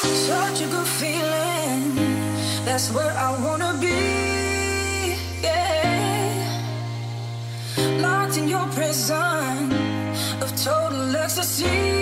Such a good feeling. That's where I wanna be. Yeah. Locked in your prison of total ecstasy.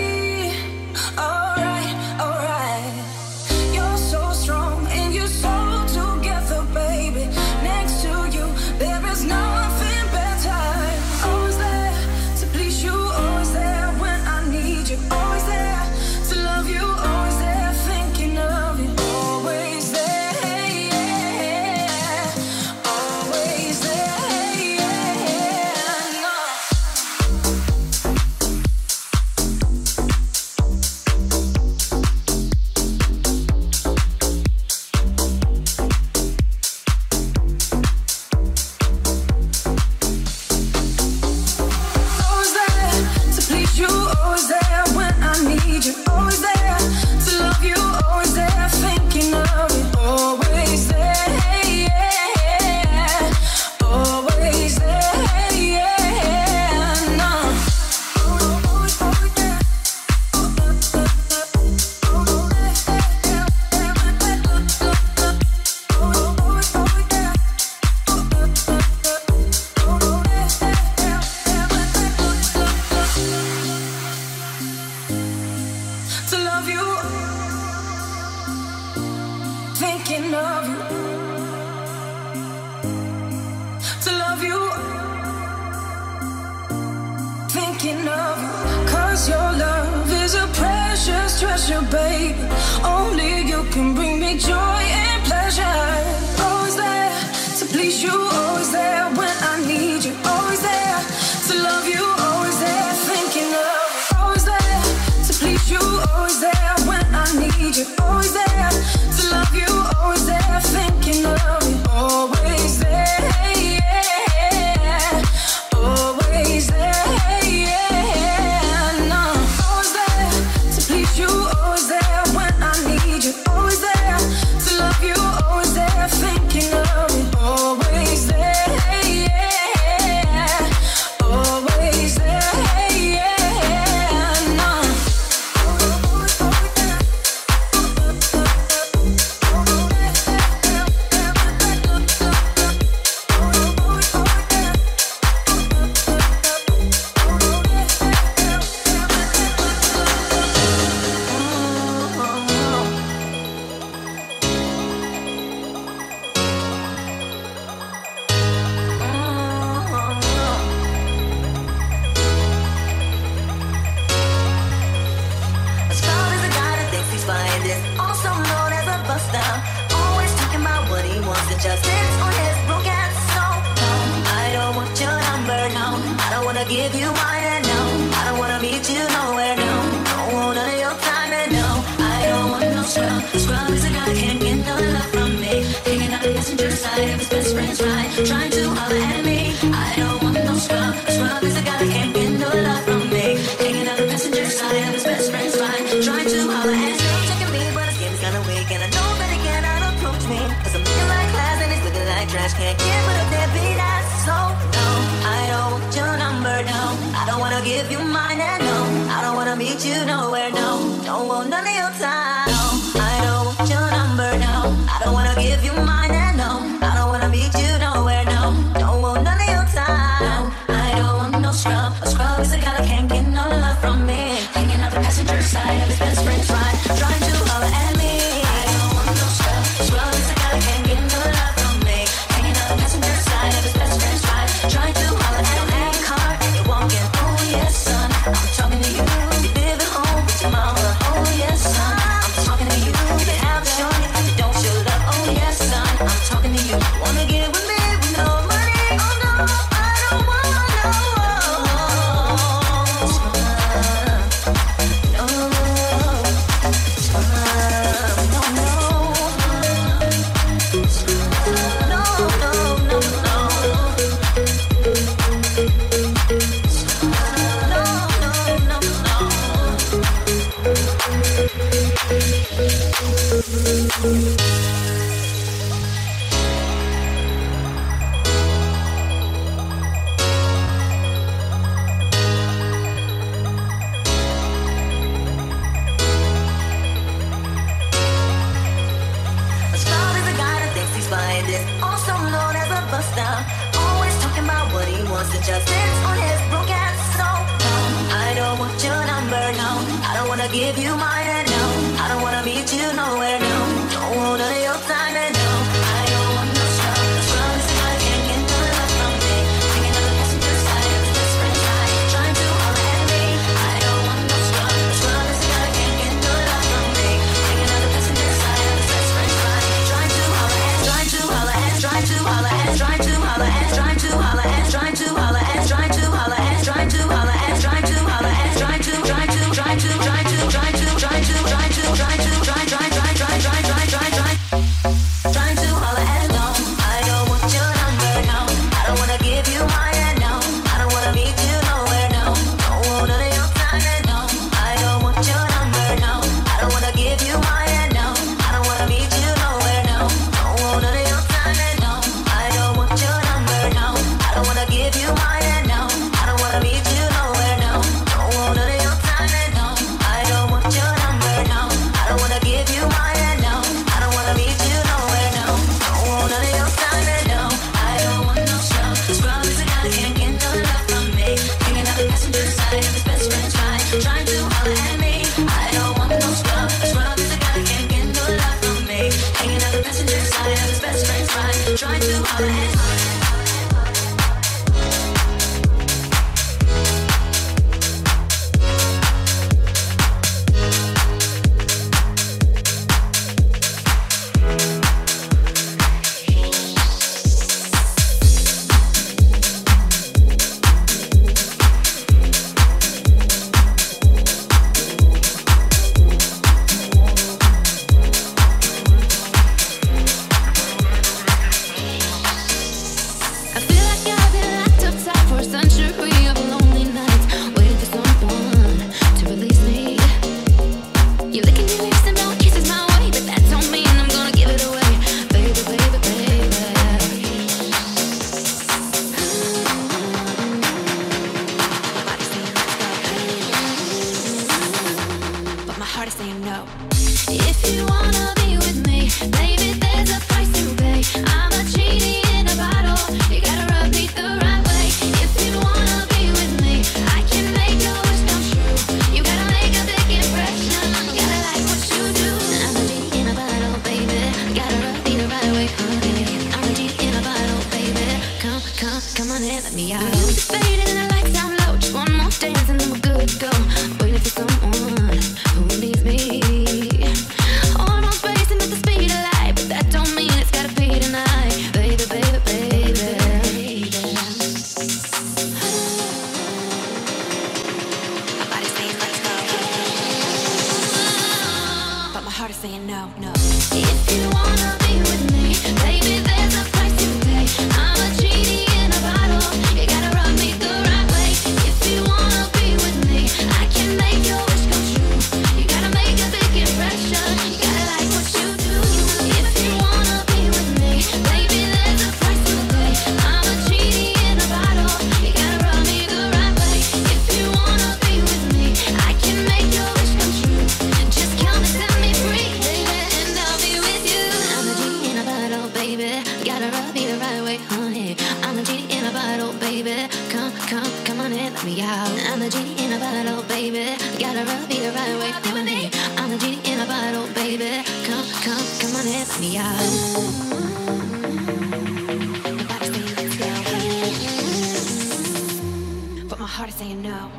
tired of saying no.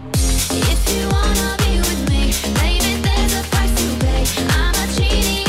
If you wanna be with me, baby, there's a price to pay. I'm a cheating.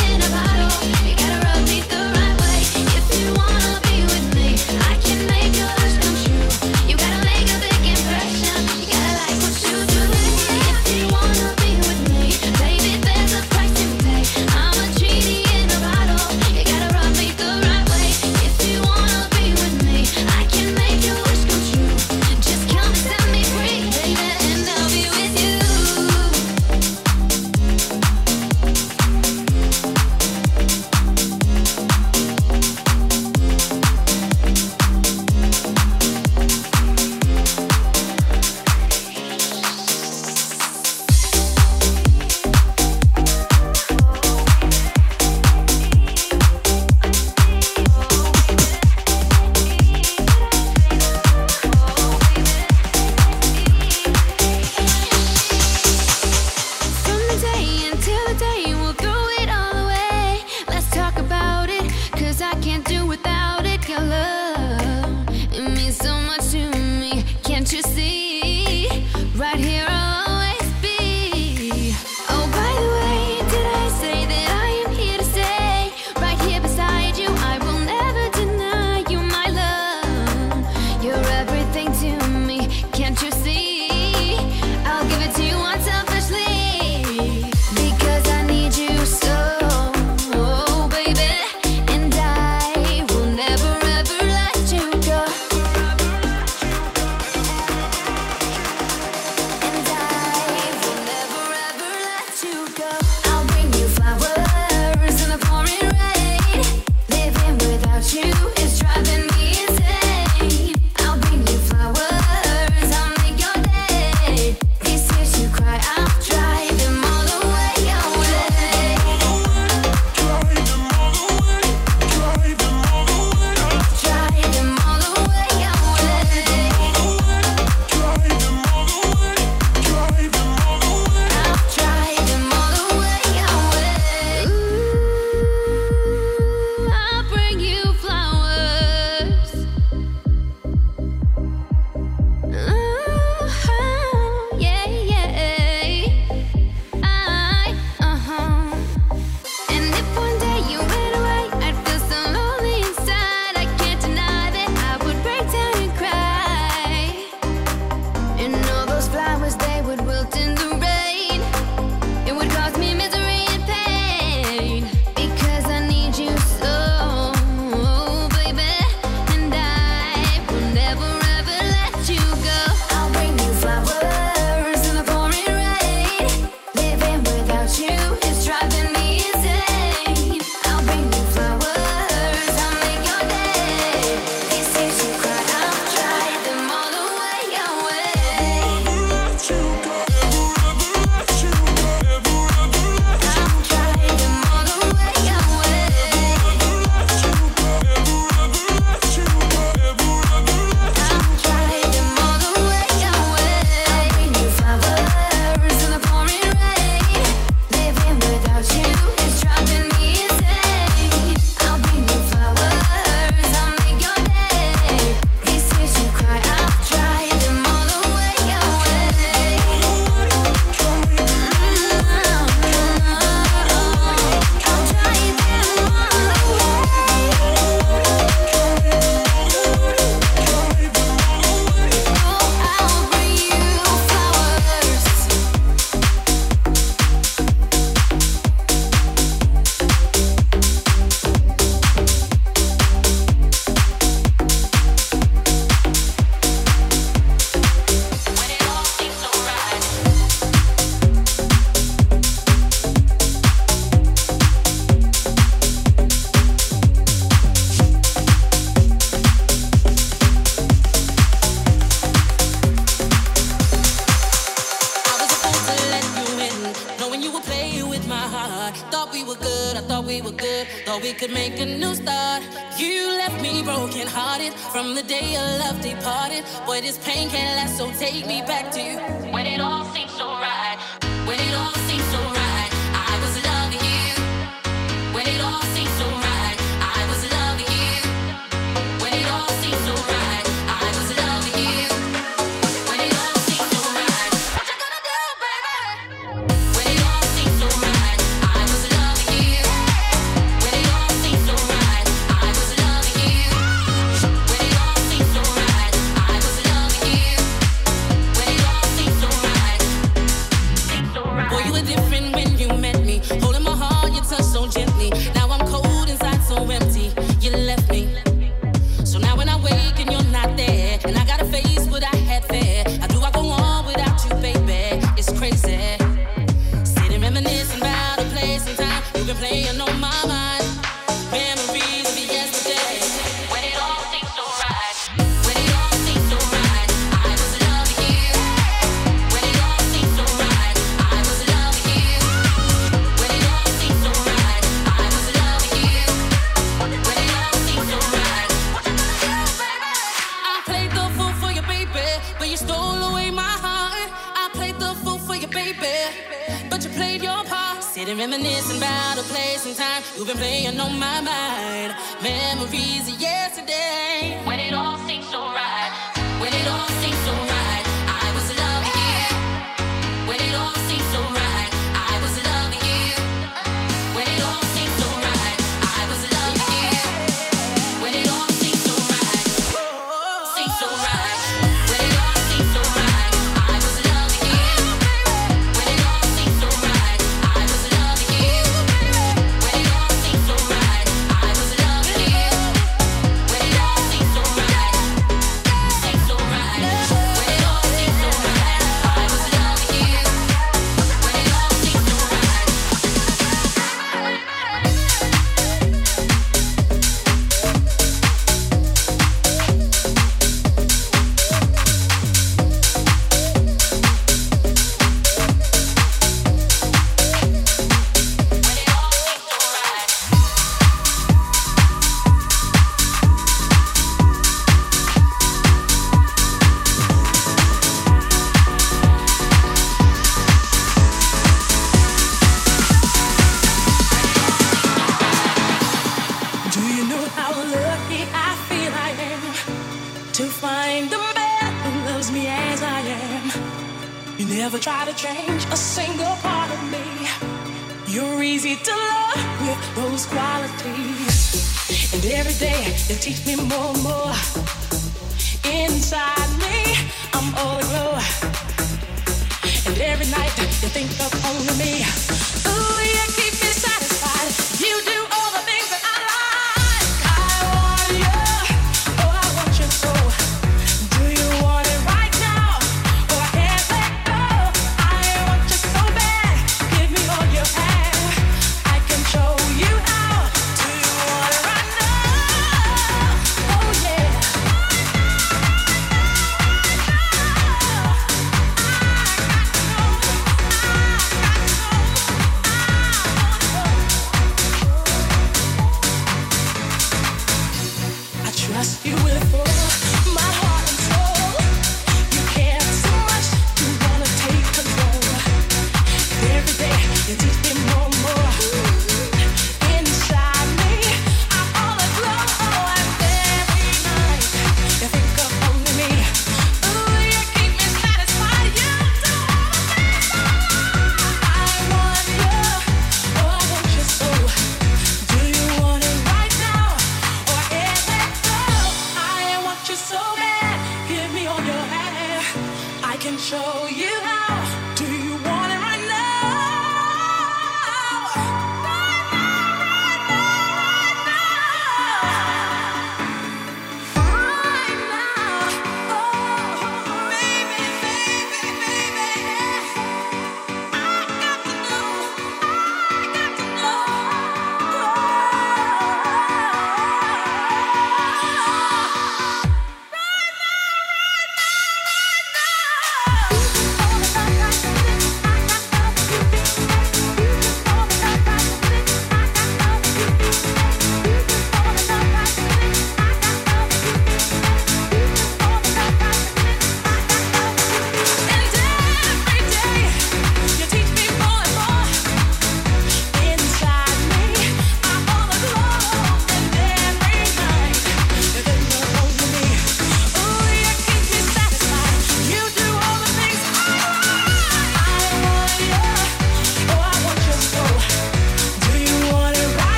thought we were good, I thought we were good. Thought we could make a new start. You left me broken hearted from the day your love departed. Boy, this pain can't last, so take me back to you. When it all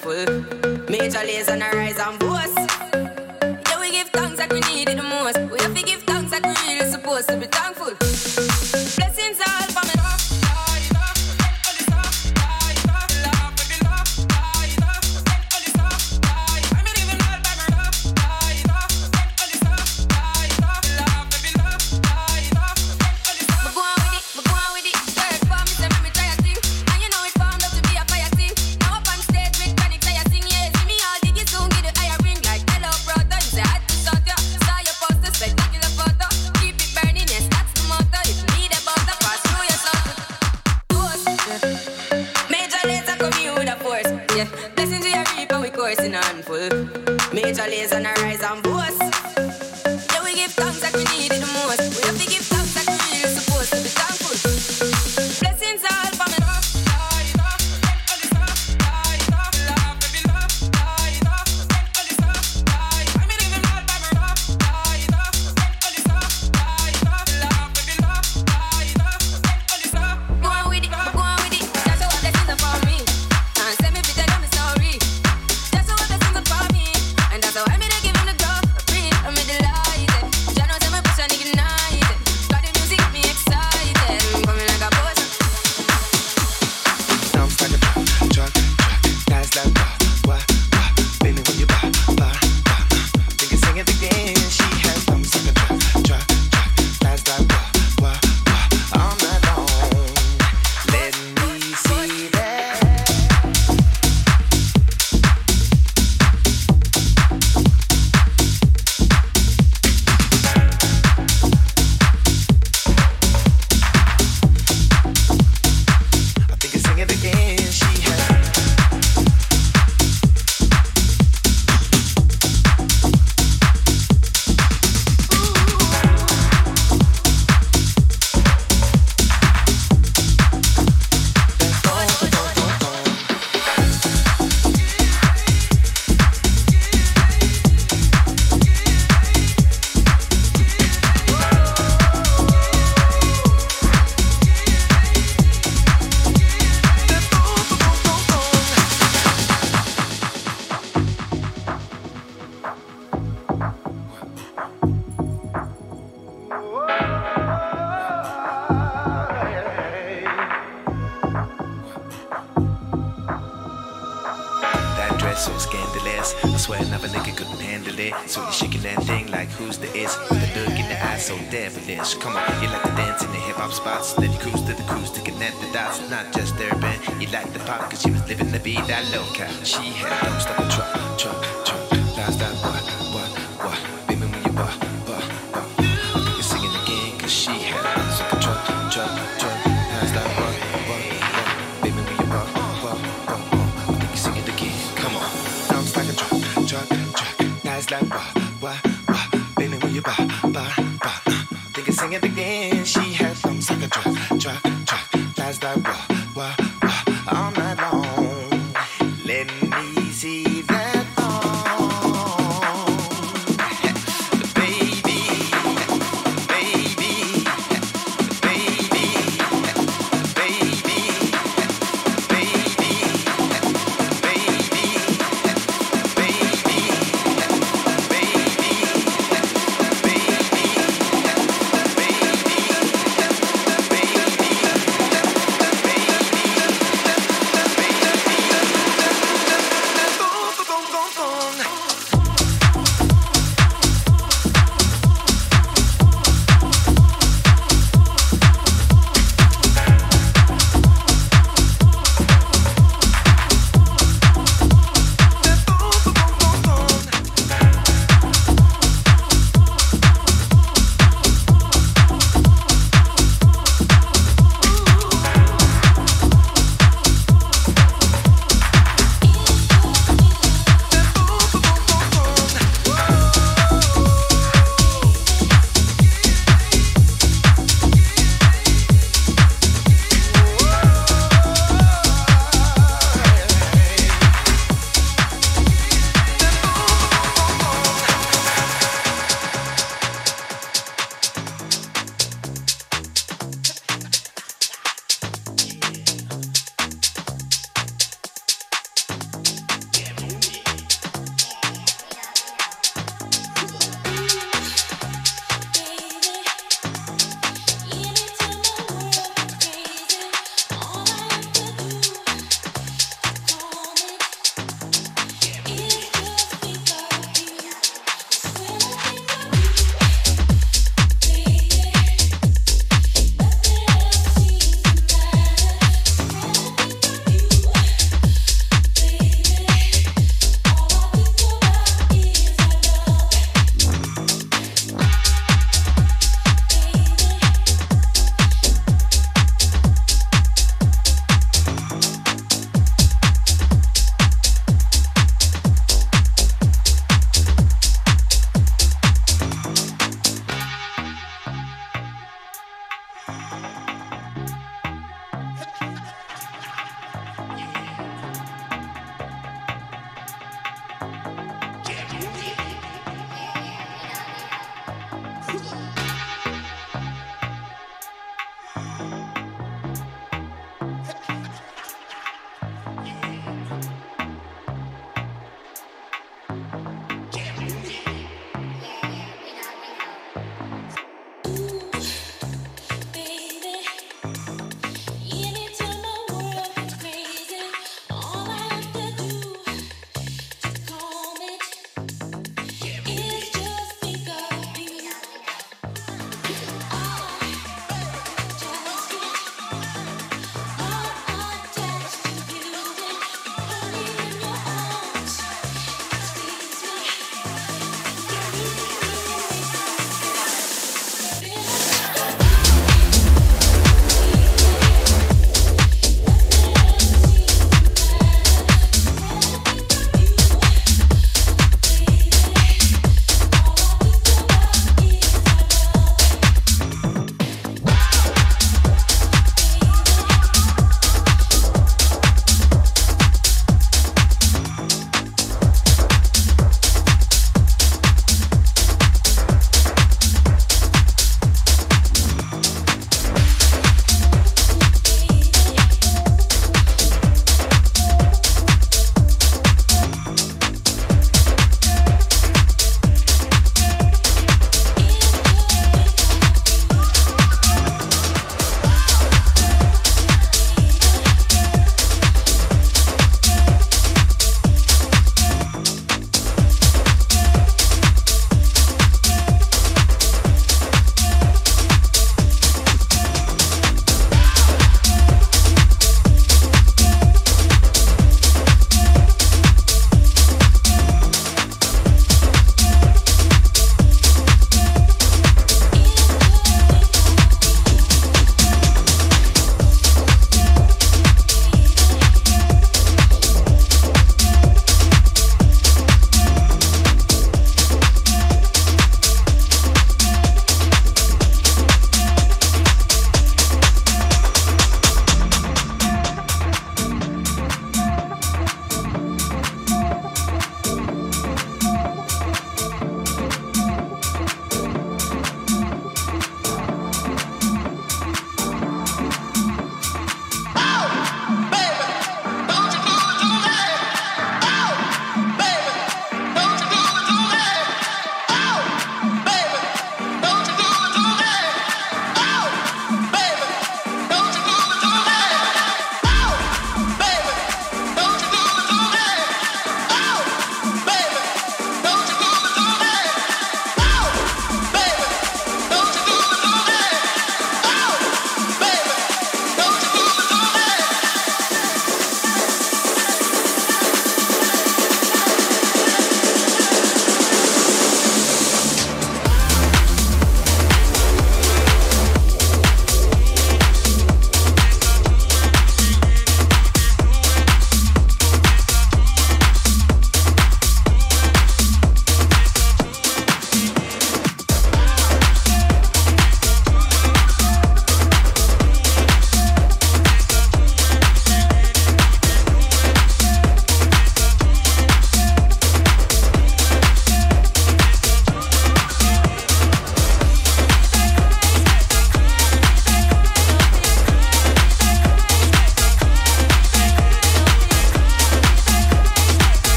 full. Major lays on a rise and boast.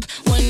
'Em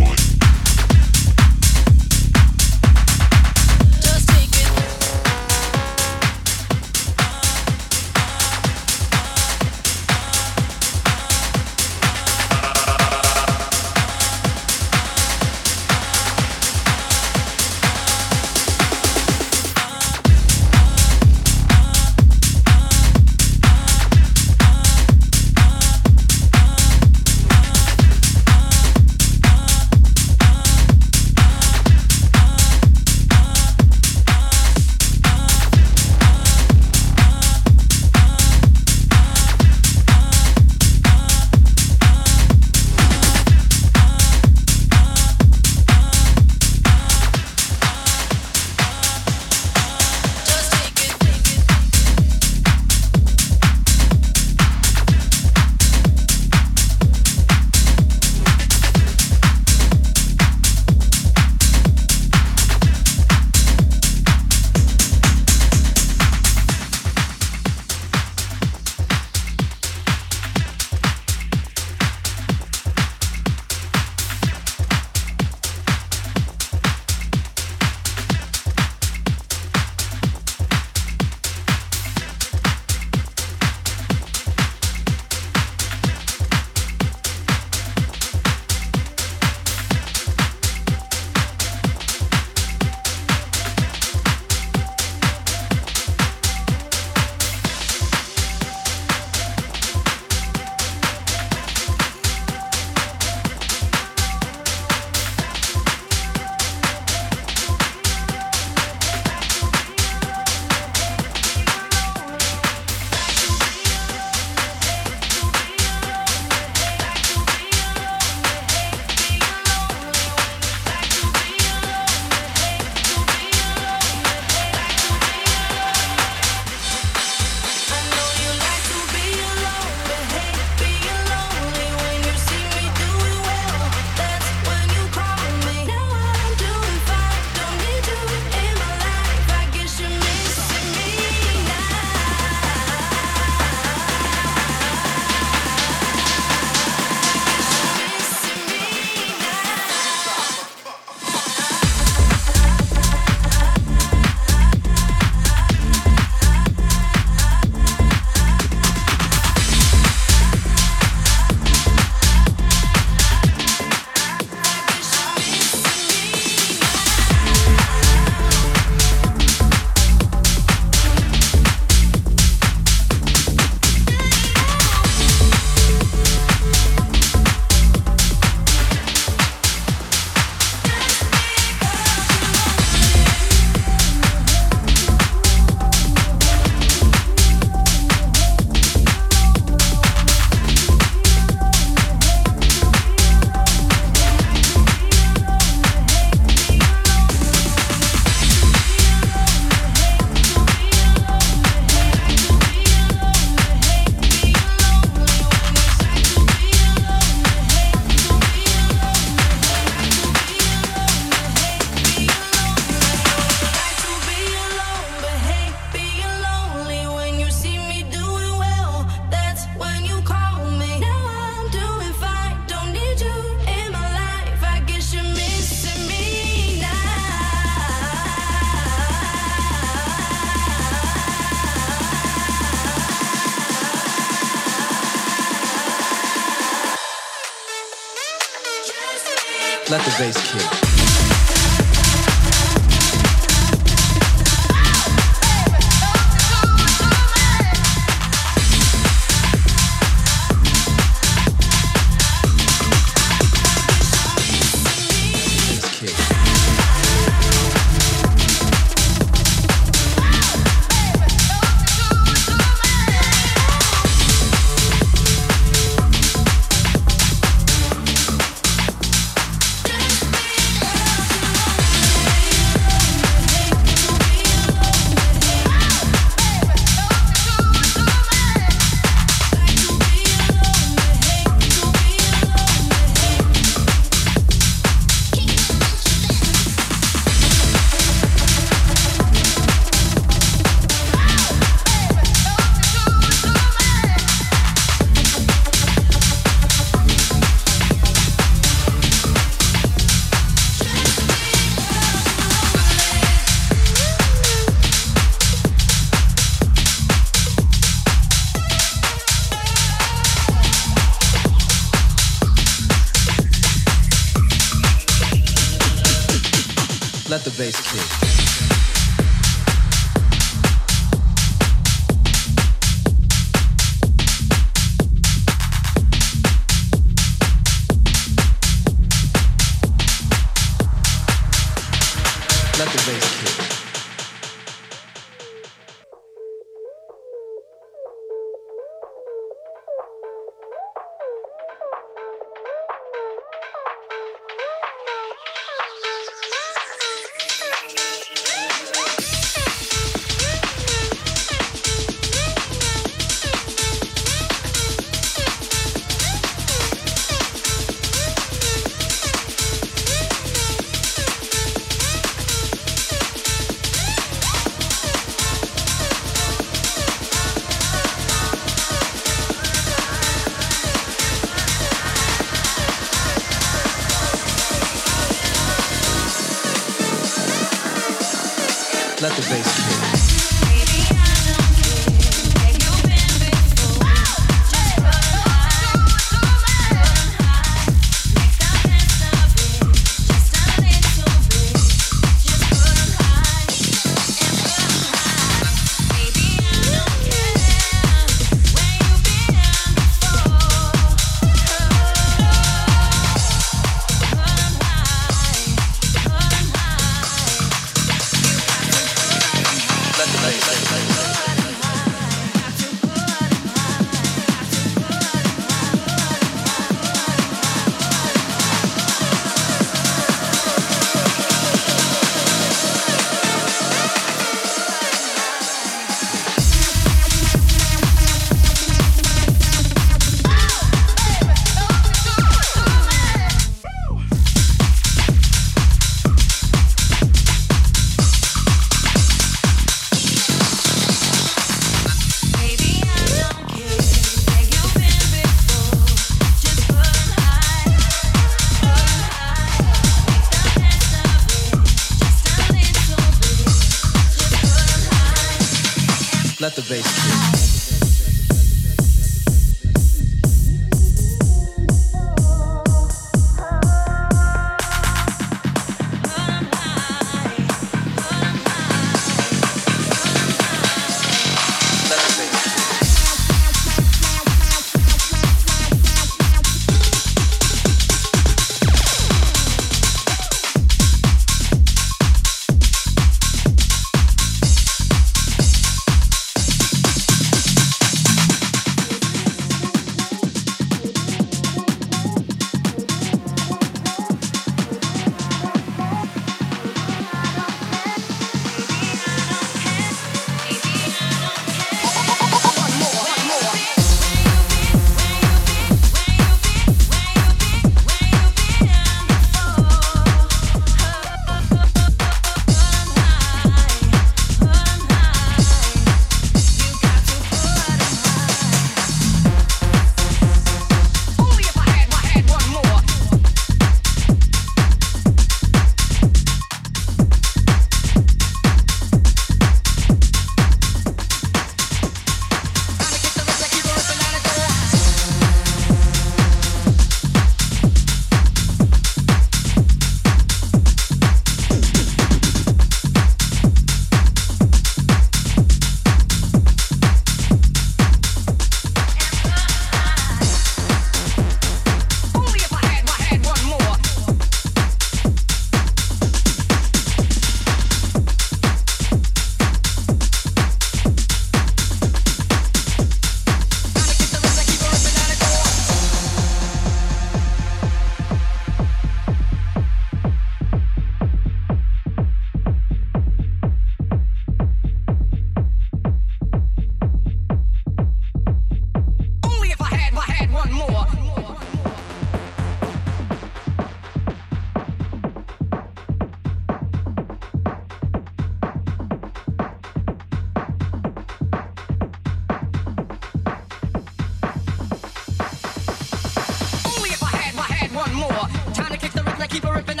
more. Time to kick the rhythm, keep a ripping.